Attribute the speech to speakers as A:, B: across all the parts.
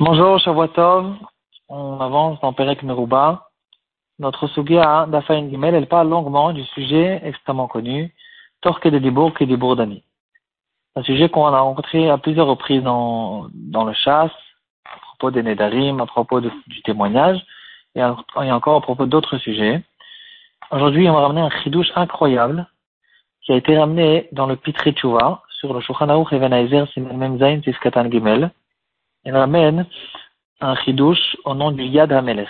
A: Bonjour, Shavuotov. On avance dans Perek Meruba. Notre Sugia d'Afayin Gimel, elle parle longuement du sujet extrêmement connu, Torque de Dibour et Dibour d'Ami. Un sujet qu'on a rencontré à plusieurs reprises dans, dans le chasse, à propos des Nedarim, à propos du témoignage, et, encore à propos d'autres sujets. Aujourd'hui, on va ramener un chidouche incroyable qui a été ramené dans le Pitre Tchouva, sur le Shulchan Aruch Even c'est même Zain Tifkatan Gimel. Il ramène un chidouche au nom du Yad HaMelech.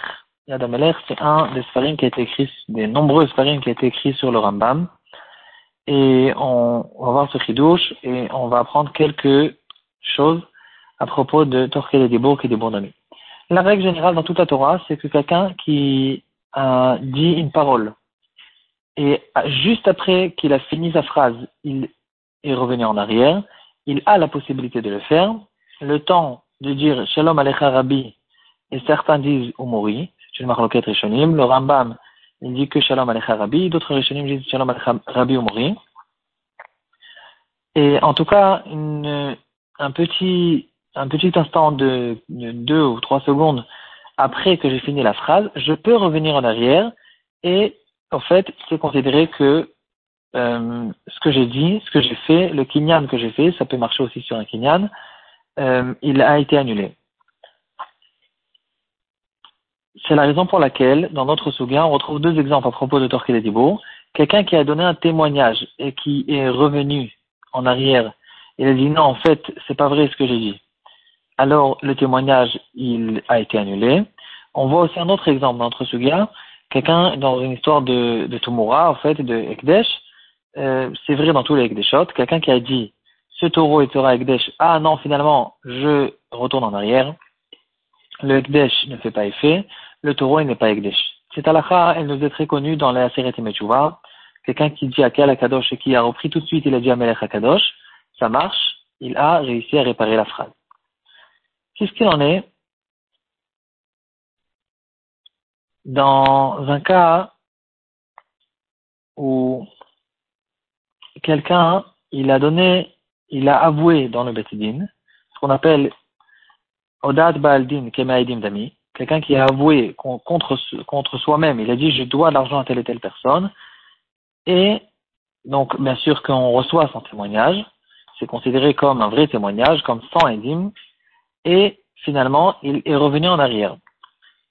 A: Yad HaMelech, c'est un des sfarim qui a été écrit, des nombreux sfarim qui a été écrit sur le Rambam. Et on, va voir ce chidouche et on va apprendre quelques choses à propos de Torquet et des et des Bourdami. La règle générale dans toute la Torah, c'est que quelqu'un qui a dit une parole et juste après qu'il a fini sa phrase, il et revenir en arrière, il a la possibilité de le faire. Le temps de dire Shalom Alecha Rabbi, et certains disent Umori, une marloquette Rishonim. Le Rambam, il dit que Shalom Alecha Rabbi, d'autres Rishonim disent Shalom Alecha Rabbi Umori. Et en tout cas, une, un petit, un petit instant de deux ou trois secondes après que j'ai fini la phrase, je peux revenir en arrière et en fait, c'est considéré que euh, ce que j'ai dit, ce que j'ai fait, le kinyan que j'ai fait, ça peut marcher aussi sur un kinyan, euh, il a été annulé. C'est la raison pour laquelle, dans notre sougain, on retrouve deux exemples à propos de Torquay Dibo. Quelqu'un qui a donné un témoignage et qui est revenu en arrière, il a dit non, en fait, c'est pas vrai ce que j'ai dit. Alors, le témoignage, il a été annulé. On voit aussi un autre exemple dans notre sougain, quelqu'un dans une histoire de, de Tumura, en fait, de Ekdesh, euh, c'est vrai dans tous les Ekdeshot, quelqu'un qui a dit ce taureau est Torah Ekdesh, ah non, finalement, je retourne en arrière, le Ekdesh ne fait pas effet, le taureau n'est pas Ekdesh. Cette halakha, elle nous est très connue dans la Seret Mechuva. Quelqu'un qui dit à Akadosh et qui a repris tout de suite, il a dit à Melech Akadosh, ça marche, il a réussi à réparer la phrase. Qu'est-ce qu'il en est? Dans un cas où quelqu'un, il a donné, il a avoué dans le Betidin, ce qu'on appelle Odat Baaldin Kemaïdim Dami, quelqu'un qui a avoué contre, contre soi-même, il a dit je dois l'argent à telle et telle personne, et donc bien sûr qu'on reçoit son témoignage, c'est considéré comme un vrai témoignage, comme sans Edim, et finalement il est revenu en arrière.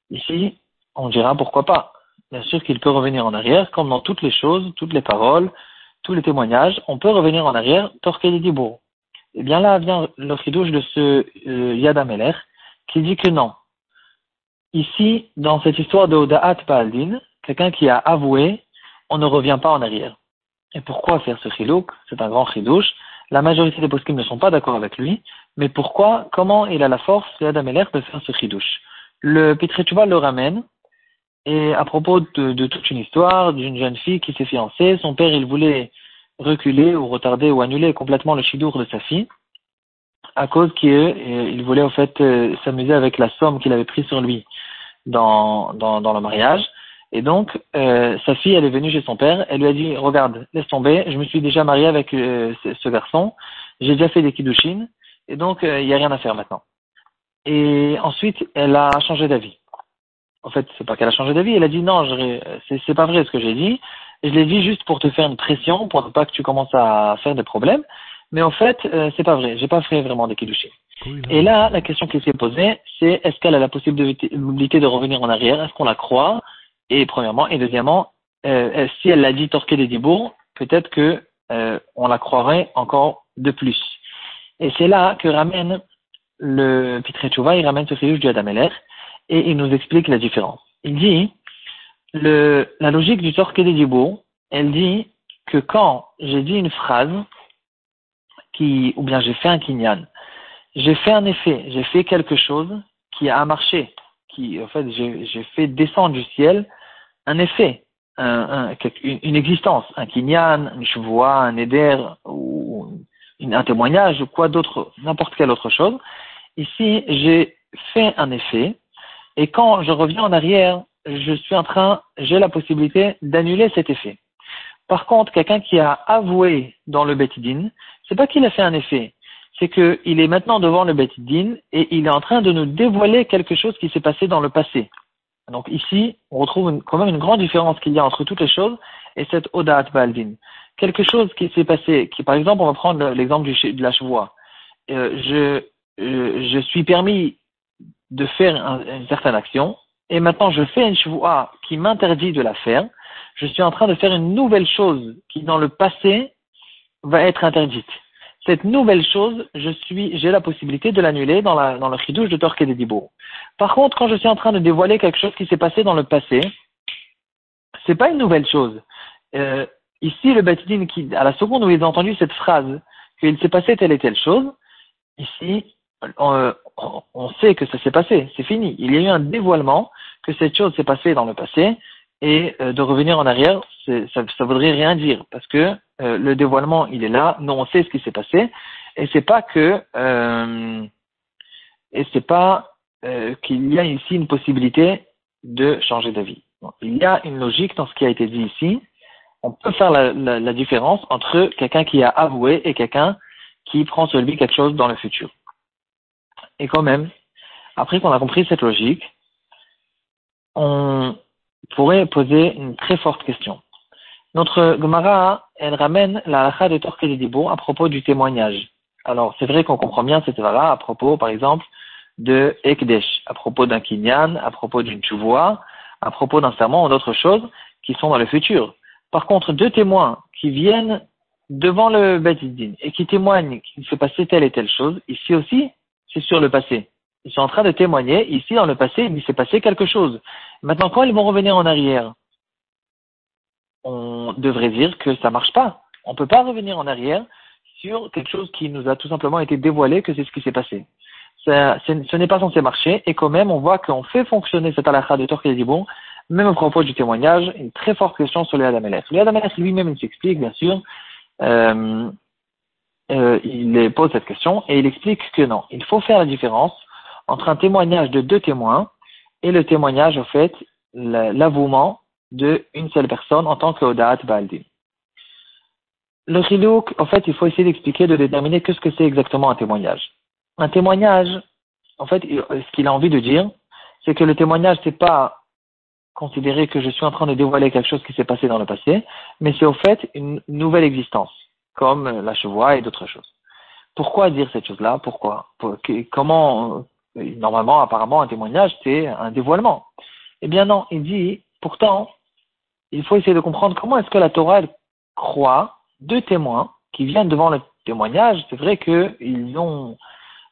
A: Ici, on dira pourquoi pas. Bien sûr qu'il peut revenir en arrière, comme dans toutes les choses, toutes les paroles, tous les témoignages, on peut revenir en arrière, Torquel Dibour. Et eh bien là vient le chidouche de ce euh, Yadameler qui dit que non. Ici, dans cette histoire de Odaat Baaldin, quelqu'un qui a avoué, on ne revient pas en arrière. Et pourquoi faire ce chilouk C'est un grand chidouche. La majorité des poskim ne sont pas d'accord avec lui. Mais pourquoi Comment il a la force, Yadameler, de faire ce chidouche Le Pitretuba le ramène et à propos de, toute une histoire d'une jeune fille qui s'est fiancée, son père il voulait reculer ou retarder ou annuler complètement le chidour de sa fille à cause qu'il euh, voulait en fait euh, s'amuser avec la somme qu'il avait prise sur lui dans, dans, dans le mariage. Et donc, euh, sa fille, elle est venue chez son père, elle lui a dit, regarde, laisse tomber, je me suis déjà marié avec ce, garçon, j'ai déjà fait des kiddushin, et donc il n'y a rien à faire maintenant. Et ensuite, elle a changé d'avis en fait, c'est pas qu'elle a changé d'avis, elle a dit non, c'est pas vrai ce que j'ai dit. Je l'ai dit juste pour te faire une pression, pour ne pas que tu commences à faire des problèmes. Mais en fait, euh, c'est pas vrai. J'ai pas fait vraiment des kiddushés. Et là, la question qui s'est posée, c'est est-ce qu'elle a la possibilité de revenir en arrière? Est-ce qu'on la croit? Et premièrement, et deuxièmement, euh, si elle l'a dit torquer des dibours, peut-être que euh, on la croirait encore de plus. Et c'est là que ramène le Pitre il ramène ce chidouche du Adameler et il nous explique la différence. Il dit, la logique du Torqué des elle dit que quand j'ai dit une phrase, ou bien j'ai fait un kinyan, j'ai fait un effet, j'ai fait quelque chose qui a marché, qui, en fait, j'ai fait descendre du ciel un effet, un, une, existence, un kinyan, une chevoie, un éder, ou un témoignage, ou quoi d'autre, n'importe quelle autre chose. Ici, j'ai fait un effet, et quand je reviens en arrière, je suis en train, j'ai la possibilité d'annuler cet effet. Par contre, quelqu'un qui a avoué dans le Betidin, c'est pas qu'il a fait un effet, c'est qu'il est maintenant devant le Beth Din et il est en train de nous dévoiler quelque chose qui s'est passé dans le passé. Donc ici, on retrouve quand même une grande différence qu'il y a entre toutes les choses et cette Odat Baldin. Quelque chose qui s'est passé, qui par exemple, on va prendre l'exemple de la chevoie. Euh, je, je, suis permis de faire une certaine action et maintenant je fais une chevoie qui m'interdit de la faire. Je suis en train de faire une nouvelle chose qui dans le passé va être interdite cette nouvelle chose, je suis, j'ai la possibilité de l'annuler dans, la, dans le chidouche de Torque et de Dibour. Par contre, quand je suis en train de dévoiler quelque chose qui s'est passé dans le passé, c'est pas une nouvelle chose. Euh, ici, le Batidine, qui, à la seconde où ils ont entendu cette phrase, qu'il s'est passé telle et telle chose, ici, on, sait que ça s'est passé, c'est fini. Il y a eu un dévoilement que cette chose s'est passée dans le passé, et euh, de revenir en arrière, ça, ça voudrait rien dire, parce que euh, le dévoilement, il est là, nous on sait ce qui s'est passé, et c'est pas que, euh, et c'est pas qu'il y a ici une possibilité de changer d'avis. Il y a une logique dans ce qui a été dit ici. On peut faire la, la, la différence entre quelqu'un qui a avoué et quelqu'un qui prend sur lui quelque chose dans le futur. Et quand même, après qu'on a compris cette logique, on pourrait poser une très forte question. Notre Gemara, elle ramène la halakha de Torque de à propos du témoignage. Alors, c'est vrai qu'on comprend bien cette Gemara à propos, par exemple, de Ekdesh, à propos d'un Kinyan, à propos d'une Chouvoa, à propos d'un serment ou d'autres choses qui sont dans le futur. Par contre, deux témoins qui viennent devant le Beth et qui témoignent qu'il s'est passé telle et telle chose, ici aussi, c'est sur le passé. Ils sont en train de témoigner, ici dans le passé, il s'est passé quelque chose. Maintenant, quand ils vont revenir en arrière, on devrait dire que ça marche pas. On peut pas revenir en arrière sur quelque chose qui nous a tout simplement été dévoilé que c'est ce qui s'est passé. Ce n'est pas censé marcher et quand même on voit qu'on fait fonctionner cette halakha de Torque bon, même au propos du témoignage, une très forte question sur le Adamelech. Le Adamelech lui-même il s'explique bien sûr, euh, euh, il pose cette question et il explique que non, il faut faire la différence entre un témoignage de deux témoins et le témoignage au fait, l'avouement de une seule personne en tant que Odaat Baaldim. Le chilouk, en fait, il faut essayer d'expliquer, de déterminer qu'est-ce que c'est exactement un témoignage. Un témoignage, en fait, ce qu'il a envie de dire, c'est que le témoignage, c'est pas considérer que je suis en train de dévoiler quelque chose qui s'est passé dans le passé, mais c'est au fait une nouvelle existence, comme la chevoie et d'autres choses. Pourquoi dire cette chose-là? Pourquoi? Comment Normalement, apparemment, un témoignage, c'est un dévoilement. Eh bien non, il dit, pourtant, il faut essayer de comprendre comment est-ce que la Torah croit deux témoins qui viennent devant le témoignage. C'est vrai qu'ils ont,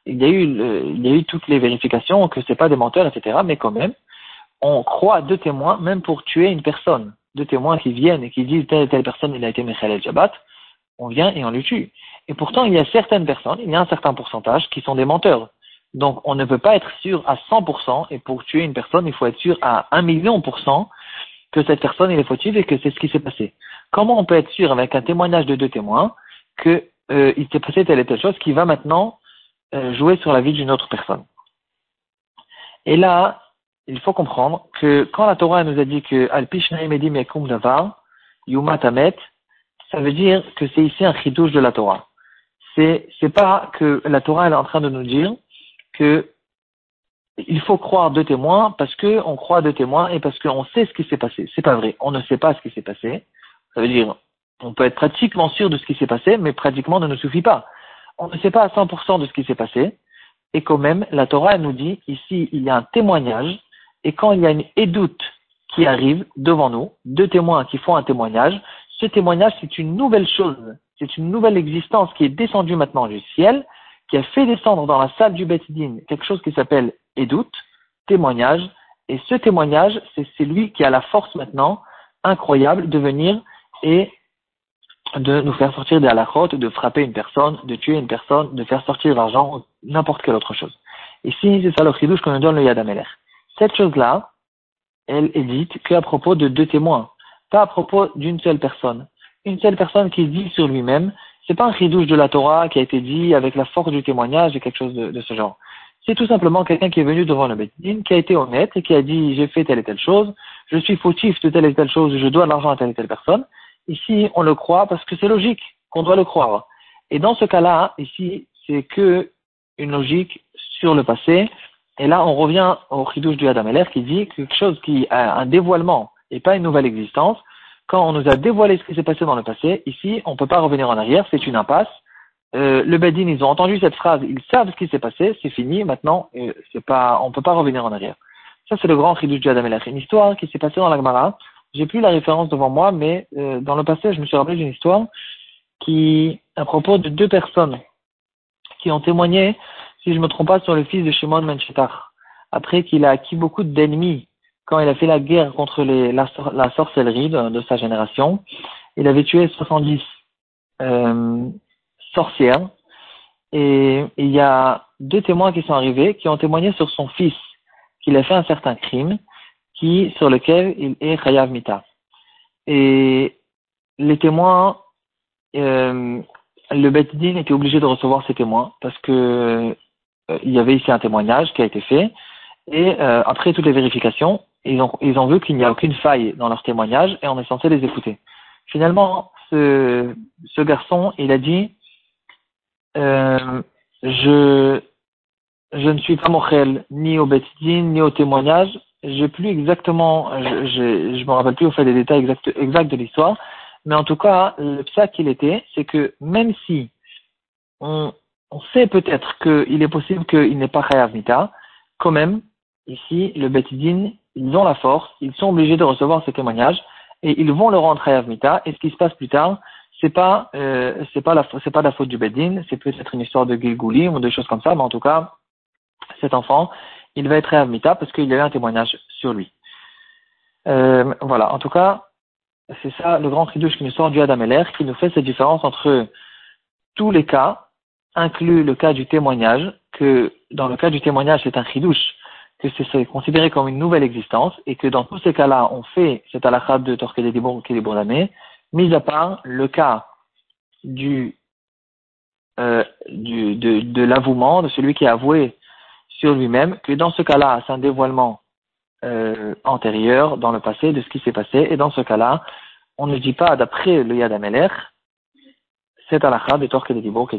A: il y a eu, il y a eu toutes les vérifications que c'est pas des menteurs, etc. Mais quand même, on croit deux témoins même pour tuer une personne. Deux témoins qui viennent et qui disent telle et telle personne il a été Michel el Jabat. On vient et on le tue. Et pourtant, il y a certaines personnes, il y a un certain pourcentage qui sont des menteurs. Donc, on ne peut pas être sûr à 100%, et pour tuer une personne, il faut être sûr à 1 million pour cent que cette personne est fautive et que c'est ce qui s'est passé. Comment on peut être sûr avec un témoignage de deux témoins qu'il euh, s'est passé telle et telle chose qui va maintenant euh, jouer sur la vie d'une autre personne? Et là, il faut comprendre que quand la Torah nous a dit que Yuma Tamet, ça veut dire que c'est ici un chidouche de la Torah. C'est, c'est pas que la Torah est en train de nous dire que il faut croire deux témoins parce que on croit deux témoins et parce qu'on sait ce qui s'est passé. C'est pas vrai. On ne sait pas ce qui s'est passé. Ça veut dire, on peut être pratiquement sûr de ce qui s'est passé, mais pratiquement ne nous suffit pas. On ne sait pas à 100% de ce qui s'est passé. Et quand même, la Torah nous dit, ici, il y a un témoignage. Et quand il y a une édoute qui arrive devant nous, deux témoins qui font un témoignage, ce témoignage, c'est une nouvelle chose. C'est une nouvelle existence qui est descendue maintenant du ciel qui a fait descendre dans la salle du Beth quelque chose qui s'appelle Edout, témoignage, et ce témoignage, c'est lui qui a la force maintenant incroyable de venir et de nous faire sortir des halakhot, de frapper une personne, de tuer une personne, de faire sortir l'argent, n'importe quelle autre chose. Ici, c'est ça le chidouche qu'on nous donne le Yad Cette chose-là, elle est dite qu'à propos de deux témoins, pas à propos d'une seule personne. Une seule personne qui dit sur lui-même, c'est pas un chidouche de la Torah qui a été dit avec la force du témoignage et quelque chose de, ce genre. C'est tout simplement quelqu'un qui est venu devant le Bédine, qui a été honnête et qui a dit j'ai fait telle et telle chose, je suis fautif de telle et telle chose, je dois de l'argent à telle et telle personne. Ici, on le croit parce que c'est logique qu'on doit le croire. Et dans ce cas-là, ici, c'est que une logique sur le passé. Et là, on revient au chidouche du Adameler qui dit quelque chose qui a un dévoilement et pas une nouvelle existence. Quand on nous a dévoilé ce qui s'est passé dans le passé, ici, on ne peut pas revenir en arrière, c'est une impasse. Euh, le Bedin, ils ont entendu cette phrase, ils savent ce qui s'est passé, c'est fini, maintenant, euh, c'est pas, on ne peut pas revenir en arrière. Ça, c'est le grand chidouche du Adameler. Une histoire qui s'est passée dans la Gemara. J'ai plus la référence devant moi, mais euh, dans le passé, je me suis rappelé d'une histoire qui, à propos de deux personnes qui ont témoigné, si je ne me trompe pas, sur le fils de Shimon Menchetar. Après qu'il a acquis beaucoup d'ennemis quand il a fait la guerre contre la, sorcellerie de, sa génération, il avait tué 70 euh, sorcières. Et il y a deux témoins qui sont arrivés qui ont témoigné sur son fils qu'il a fait un certain crime sur lequel il est Chayav Mita. Et les témoins euh, le Din était obligé de recevoir ces témoins parce que euh, il y avait ici un témoignage qui a été fait et euh, après toutes les vérifications, ils ont, ils ont vu qu'il n'y a aucune faille dans leur témoignage et on est censé les écouter. Finalement, ce, ce garçon, il a dit euh, je je ne suis pas mochel ni au Din ni au témoignage. J'ai plus exactement, je, je, me rappelle plus au fait des détails exacts, exacts de l'histoire, mais en tout cas, le psa qu'il était, c'est que même si on, on sait peut-être qu'il est possible qu'il n'ait pas Chayav Mita, quand même, ici, le Betidin, ils ont la force, ils sont obligés de recevoir ces témoignages et ils vont le rendre Chayav Mita. Et ce qui se passe plus tard, c'est pas, euh, c'est pas la, c'est pas la faute du Bedin, c'est peut-être une histoire de Gilgoulim ou des choses comme ça, mais en tout cas, cet enfant, il va être Chayav Mita parce qu'il y a eu un témoignage sur lui. Euh, voilà. En tout cas, c'est ça le grand chidouche qui nous sort du Adam qui nous fait cette différence entre tous les cas, inclus le cas du témoignage, que dans le cas du témoignage c'est un chidouche, que c'est considéré comme une nouvelle existence, et que dans tous ces cas-là, on fait cet alakhat de des d'année, mis à part le cas du, euh, du de, de l'avouement, de celui qui a avoué sur lui-même, que dans ce cas-là, c'est un dévoilement euh, antérieure dans le passé de ce qui s'est passé. Et dans ce cas-là, on ne dit pas d'après le Yad Ameler, c'est la de Torque de Dibour qui est